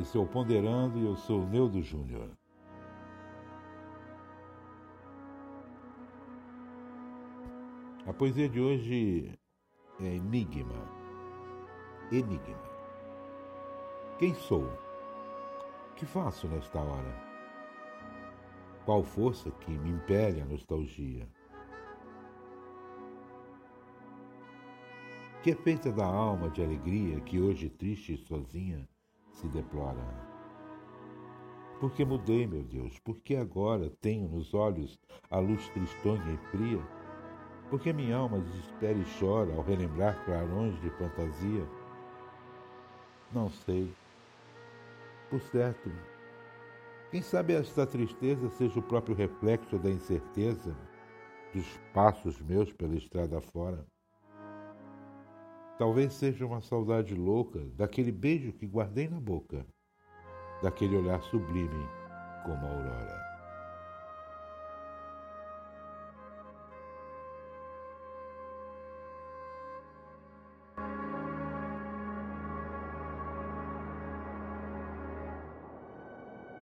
Esse é o Ponderando e eu sou o Neudo Júnior. A poesia de hoje é Enigma. Enigma. Quem sou? Que faço nesta hora? Qual força que me impele a nostalgia? Que é feita da alma de alegria que hoje triste e sozinha se deplora? Porque mudei, meu Deus? Porque agora tenho nos olhos a luz tristonha e fria? Porque minha alma desespera e chora ao relembrar clarões de fantasia? Não sei. Por certo, quem sabe esta tristeza seja o próprio reflexo da incerteza dos passos meus pela estrada fora? Talvez seja uma saudade louca daquele beijo que guardei na boca, daquele olhar sublime como a aurora.